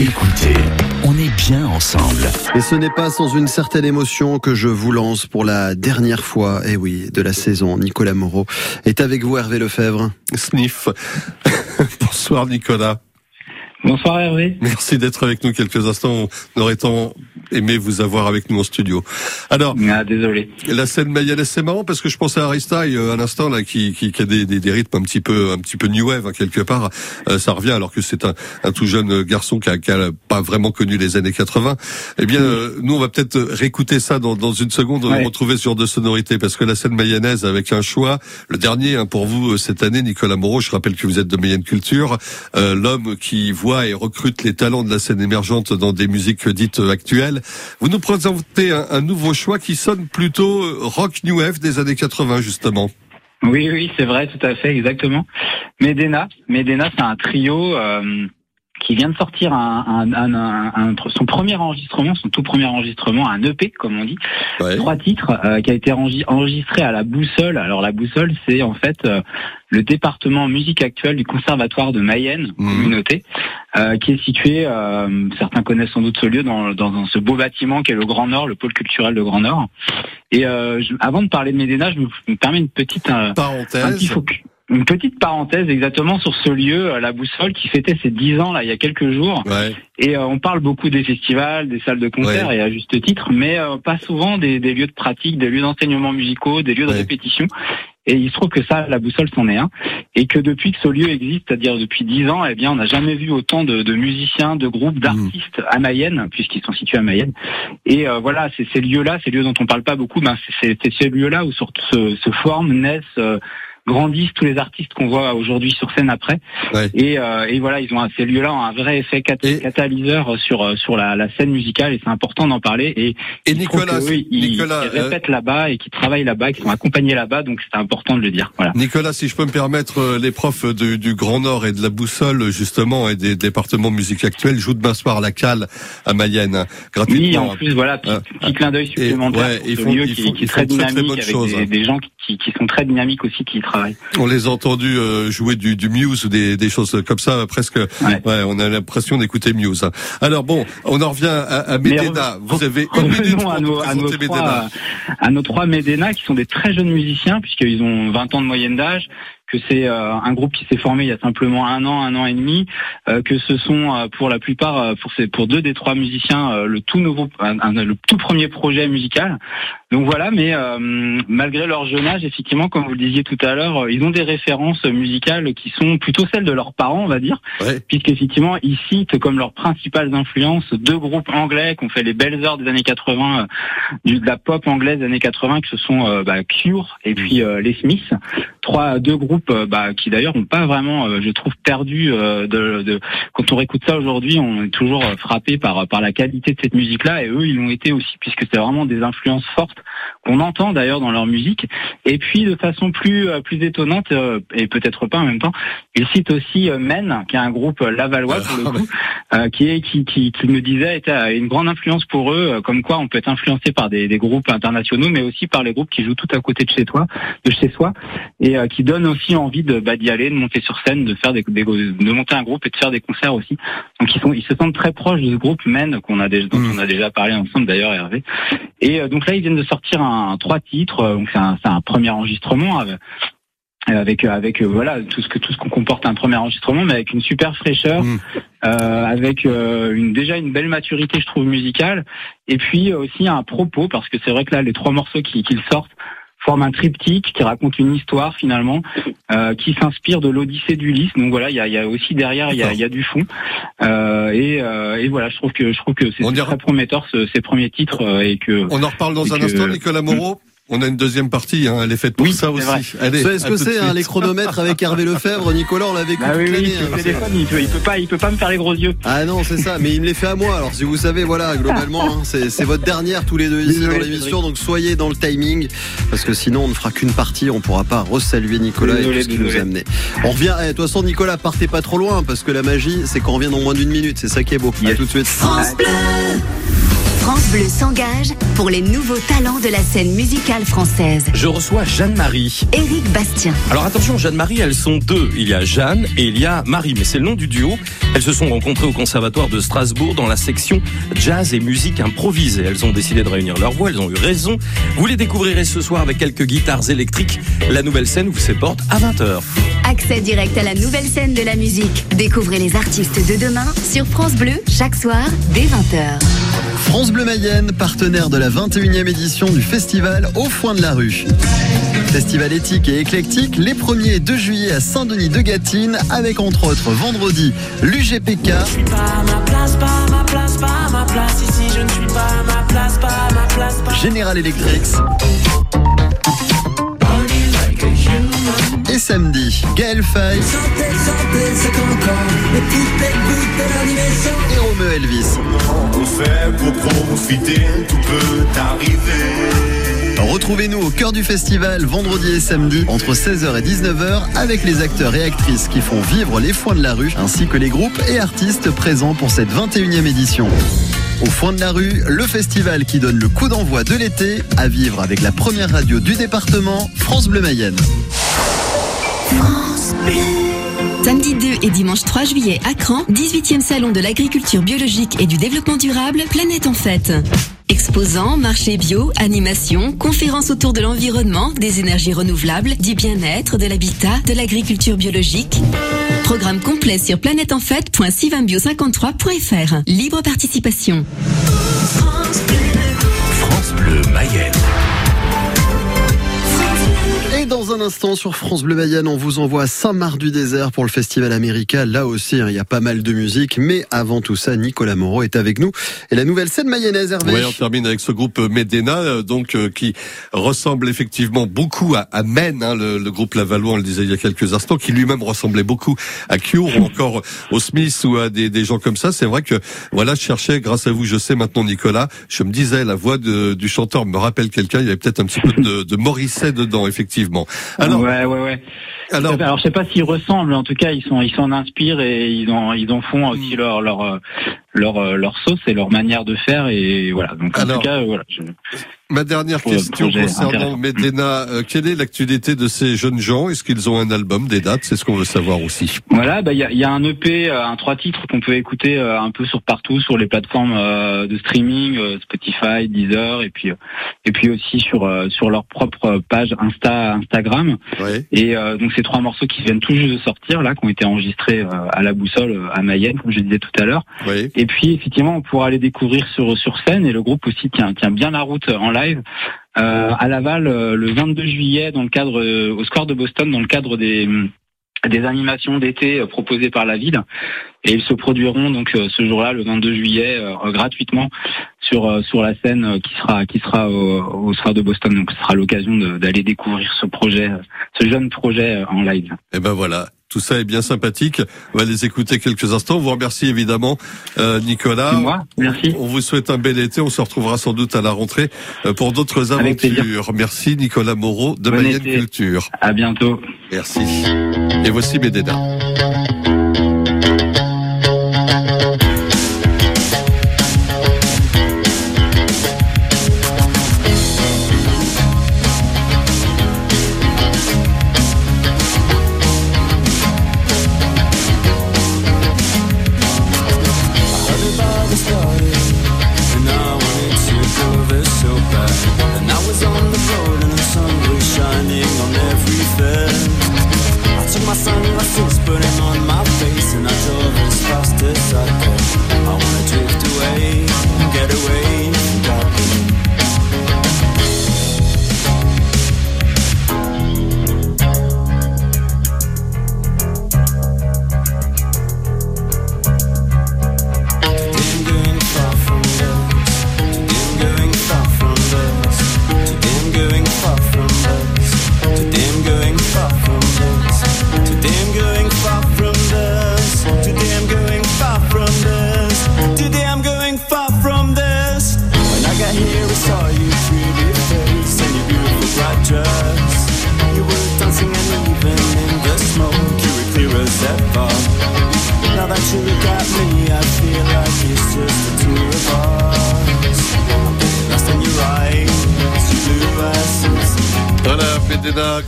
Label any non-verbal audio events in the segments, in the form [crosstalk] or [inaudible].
Écoutez, on est bien ensemble. Et ce n'est pas sans une certaine émotion que je vous lance pour la dernière fois, eh oui, de la saison. Nicolas Moreau est avec vous, Hervé Lefebvre. Sniff. [laughs] Bonsoir Nicolas. Bonsoir Hervé. Merci d'être avec nous quelques instants. On aurait tant aimé vous avoir avec nous en studio. Alors, ah, désolé. La scène mayonnaise, c'est marrant parce que je pensais à Aristaï euh, à l'instant là, qui, qui, qui a des, des, des, rythmes un petit peu, un petit peu new wave hein, quelque part. Euh, ça revient alors que c'est un, un, tout jeune garçon qui a, qui a, pas vraiment connu les années 80. Eh bien, euh, nous on va peut-être réécouter ça dans, dans une seconde, ouais. retrouver sur deux sonorités parce que la scène mayonnaise avec un choix, le dernier hein, pour vous cette année, Nicolas Moreau. Je rappelle que vous êtes de Mayenne Culture, l'homme qui voit et recrute les talents de la scène émergente dans des musiques dites actuelles. Vous nous présentez un, un nouveau choix qui sonne plutôt rock new wave des années 80 justement. Oui, oui, c'est vrai, tout à fait, exactement. Medena, Medena, c'est un trio euh, qui vient de sortir un, un, un, son premier enregistrement, son tout premier enregistrement, un EP comme on dit, ouais. trois titres, euh, qui a été enregistré à la Boussole. Alors la Boussole, c'est en fait euh, le département musique actuelle du Conservatoire de Mayenne, mmh. communauté, euh, qui est situé, certains connaissent sans doute ce lieu, dans, dans, dans, ce beau bâtiment qui est le Grand Nord, le pôle culturel de Grand Nord. Et je, avant de parler de Médéna, je me, me permets une petite parenthèse. Un petit focus. Une petite parenthèse exactement sur ce lieu, la Boussole, qui fêtait ses 10 ans là il y a quelques jours. Ouais. Et euh, on parle beaucoup des festivals, des salles de concert, ouais. et à juste titre, mais euh, pas souvent des, des, lieux de pratique, des lieux d'enseignement musicaux, des lieux de ouais. répétition. Et il se trouve que ça, la boussole c'en est un. Et que depuis que ce lieu existe, c'est-à-dire depuis dix ans, eh bien, on n'a jamais vu autant de, de, musiciens, de groupes, d'artistes à Mayenne, puisqu'ils sont situés à Mayenne. Et euh, voilà, c'est ces lieux-là, ces lieux dont on parle pas beaucoup, ben, c'est ces lieux-là où surtout se, se forment, naissent, euh, grandissent tous les artistes qu'on voit aujourd'hui sur scène après. Ouais. Et, euh, et, voilà, ils ont ces lieux-là ont un vrai effet cat et catalyseur sur sur la, la scène musicale et c'est important d'en parler. Et, et Nicolas, que, oui, ils, Nicolas, ils répètent euh... là-bas et qui travaillent là-bas, qui sont accompagnés là-bas, donc c'est important de le dire. Voilà. Nicolas, si je peux me permettre, euh, les profs du, du Grand Nord et de la Boussole justement et des départements musique actuelle jouent demain soir à la Cale à Mayenne hein, gratuitement. Oui, en plus voilà, petit, petit clin d'œil supplémentaire. Ouais, ils font, lieu ils qui, font, qui est très dynamique avec chose, des, hein. des, gens qui, qui, sont très dynamiques aussi qui y On les a entendus euh, jouer du, du, Muse ou des, des, choses comme ça, presque. Ouais. ouais on a l'impression d'écouter Muse. Hein. Alors bon, on en revient à, à Medena. Vous avez une minute à nos, à nos, trois, à nos trois Medena qui sont des très jeunes musiciens puisqu'ils ont 20 ans de moyenne d'âge que c'est euh, un groupe qui s'est formé il y a simplement un an, un an et demi, euh, que ce sont euh, pour la plupart, pour ces, pour deux des trois musiciens, le tout nouveau, un, un, le tout premier projet musical. Donc voilà, mais malgré leur jeune âge, effectivement, comme vous le disiez tout à l'heure, ils ont des références musicales qui sont plutôt celles de leurs parents, on va dire, ouais. puisqu'effectivement, ils citent comme leurs principales influences deux groupes anglais qui ont fait les belles heures des années 80, du, de la pop anglaise des années 80, que ce sont bah, Cure et puis les Smiths, trois deux groupes groupes bah, qui d'ailleurs n'ont pas vraiment, euh, je trouve, perdu euh, de, de, Quand on réécoute ça aujourd'hui, on est toujours frappé par par la qualité de cette musique-là, et eux, ils l'ont été aussi, puisque c'est vraiment des influences fortes qu'on entend d'ailleurs dans leur musique. Et puis, de façon plus plus étonnante, et peut-être pas en même temps, ils citent aussi Men, qui est un groupe lavallois pour le coup, euh, qui est qui, qui, qui me disait était une grande influence pour eux, comme quoi on peut être influencé par des, des groupes internationaux, mais aussi par les groupes qui jouent tout à côté de chez toi, de chez soi, et qui donnent aussi envie de bah, d'y aller, de monter sur scène, de faire des, des, de monter un groupe et de faire des concerts aussi. Donc ils sont ils se sentent très proches de ce groupe Men qu'on a déjà dont on a déjà parlé ensemble d'ailleurs Hervé. Et euh, donc là ils viennent de sortir un, un trois titres, donc c'est un, un premier enregistrement avec avec avec euh, voilà tout ce que tout ce qu'on comporte un premier enregistrement mais avec une super fraîcheur mmh. euh, avec euh, une déjà une belle maturité je trouve musicale et puis aussi un propos parce que c'est vrai que là les trois morceaux qui qu'ils sortent forme un triptyque qui raconte une histoire finalement euh, qui s'inspire de l'Odyssée d'Ulysse. Donc voilà, il y a, y a, aussi derrière il y a, y a, du fond. Euh, et, euh, et, voilà, je trouve que je trouve que c'est très prometteur ce, ces premiers titres et que on en reparle dans un que... instant, Nicolas Moreau. On a une deuxième partie, hein, elle est faite pour oui, ça aussi. Allez, Est-ce que c'est hein, les chronomètres avec Hervé Lefebvre Nicolas, on l'avait bah oui, oui, hein, téléphone, il peut, il peut pas, il peut pas me faire les gros yeux. Ah non, c'est ça, mais il me les fait à moi. Alors si vous savez, voilà, globalement, hein, c'est votre dernière tous les deux ici dans l'émission, donc soyez dans le timing, parce que sinon on ne fera qu'une partie, on pourra pas resaluer Nicolas désolé, et tout ce qu'il nous a amené. On revient. Eh, de toute façon, Nicolas, partez pas trop loin, parce que la magie, c'est qu'on revient dans moins d'une minute. C'est ça qui est beau. Yes. À tout de suite. France Bleu. France Bleu s'engage pour les nouveaux talents de la scène musicale française. Je reçois Jeanne-Marie. Éric Bastien. Alors attention, Jeanne-Marie, elles sont deux. Il y a Jeanne et il y a Marie, mais c'est le nom du duo. Elles se sont rencontrées au Conservatoire de Strasbourg dans la section jazz et musique improvisée. Elles ont décidé de réunir leur voix, elles ont eu raison. Vous les découvrirez ce soir avec quelques guitares électriques. La nouvelle scène vous s'éporte à 20h. Accès direct à la nouvelle scène de la musique. Découvrez les artistes de demain sur France Bleu chaque soir dès 20h. France Bleu Mayenne, partenaire de la 21e édition du festival Au Foin de la Rue. Festival éthique et éclectique les 1er et 2 juillet à Saint-Denis de Gatine avec entre autres vendredi l'UGPK. General Electric. Et samedi, Gaël Faye. Et Romeo Elvis. On fait pour profiter, tout peut arriver. Retrouvez-nous au cœur du festival vendredi et samedi entre 16h et 19h avec les acteurs et actrices qui font vivre les foins de la rue ainsi que les groupes et artistes présents pour cette 21e édition. Au Foin de la rue, le festival qui donne le coup d'envoi de l'été à vivre avec la première radio du département, France Bleu Mayenne. Samedi 2 et dimanche 3 juillet à Cran, 18e salon de l'agriculture biologique et du développement durable, Planète en fête. Exposants, marché bio, animation, conférences autour de l'environnement, des énergies renouvelables, du bien-être, de l'habitat, de l'agriculture biologique. Programme complet sur planèteenfête.sivambio53.fr. Libre participation. France Bleu Mayenne. Dans un instant sur France Bleu Mayenne, on vous envoie Saint-Marc-du-Désert pour le festival américain. Là aussi, hein, il y a pas mal de musique. Mais avant tout ça, Nicolas Moreau est avec nous. Et la nouvelle scène mayonnaise, Hervé. Oui, on termine avec ce groupe Medena, euh, donc euh, qui ressemble effectivement beaucoup à, à hein, le, groupe Lavallois, on le disait il y a quelques instants, qui lui-même ressemblait beaucoup à Cure ou encore au Smith ou à des, gens comme ça. C'est vrai que voilà, je cherchais, grâce à vous, je sais maintenant Nicolas, je me disais la voix du chanteur me rappelle quelqu'un. Il y avait peut-être un petit peu de, de dedans, effectivement. Alors, ouais, ouais, ouais. Alors, alors je sais pas s'ils ressemblent, en tout cas, ils sont, ils s'en inspirent et ils en, ils en font aussi leur, leur, leur, leur sauce et leur manière de faire et voilà. Donc en Alors, tout cas, voilà. Je... Ma dernière question concernant Medena, euh, quelle est l'actualité de ces jeunes gens? Est-ce qu'ils ont un album, des dates? C'est ce qu'on veut savoir aussi. Voilà, bah il y a, y a, un EP, un trois titres qu'on peut écouter euh, un peu sur partout sur les plateformes euh, de streaming, euh, Spotify, Deezer, et puis et puis aussi sur sur leur propre page Insta Instagram. Ouais. Et donc ces trois morceaux qui viennent tout juste de sortir là, qui ont été enregistrés à la boussole à Mayenne, comme je disais tout à l'heure. Ouais. Et puis effectivement, on pourra les découvrir sur sur scène et le groupe aussi tient tient bien la route en Euh, à Laval euh, le 22 juillet dans le cadre euh, au Square de Boston dans le cadre des animations d'été proposées par la ville. Et ils se produiront donc ce jour-là le 22 juillet gratuitement sur sur la scène qui sera qui sera au, au Square de Boston. Donc ce sera l'occasion d'aller découvrir ce projet ce jeune projet en live. Et ben voilà, tout ça est bien sympathique. On va les écouter quelques instants. On vous remercie évidemment, euh, Nicolas. Moi, merci. On vous souhaite un bel été. On se retrouvera sans doute à la rentrée euh, pour d'autres aventures. Merci Nicolas Moreau de bon Mayenne été. Culture. À bientôt. Merci. Et voici Medena.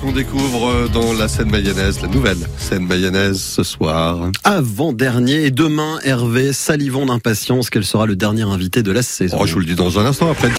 Qu'on découvre dans la scène mayonnaise, la nouvelle scène mayonnaise ce soir. Avant-dernier et demain, Hervé, salivons d'impatience, quel sera le dernier invité de la saison. Oh, je vous le dis dans un instant après.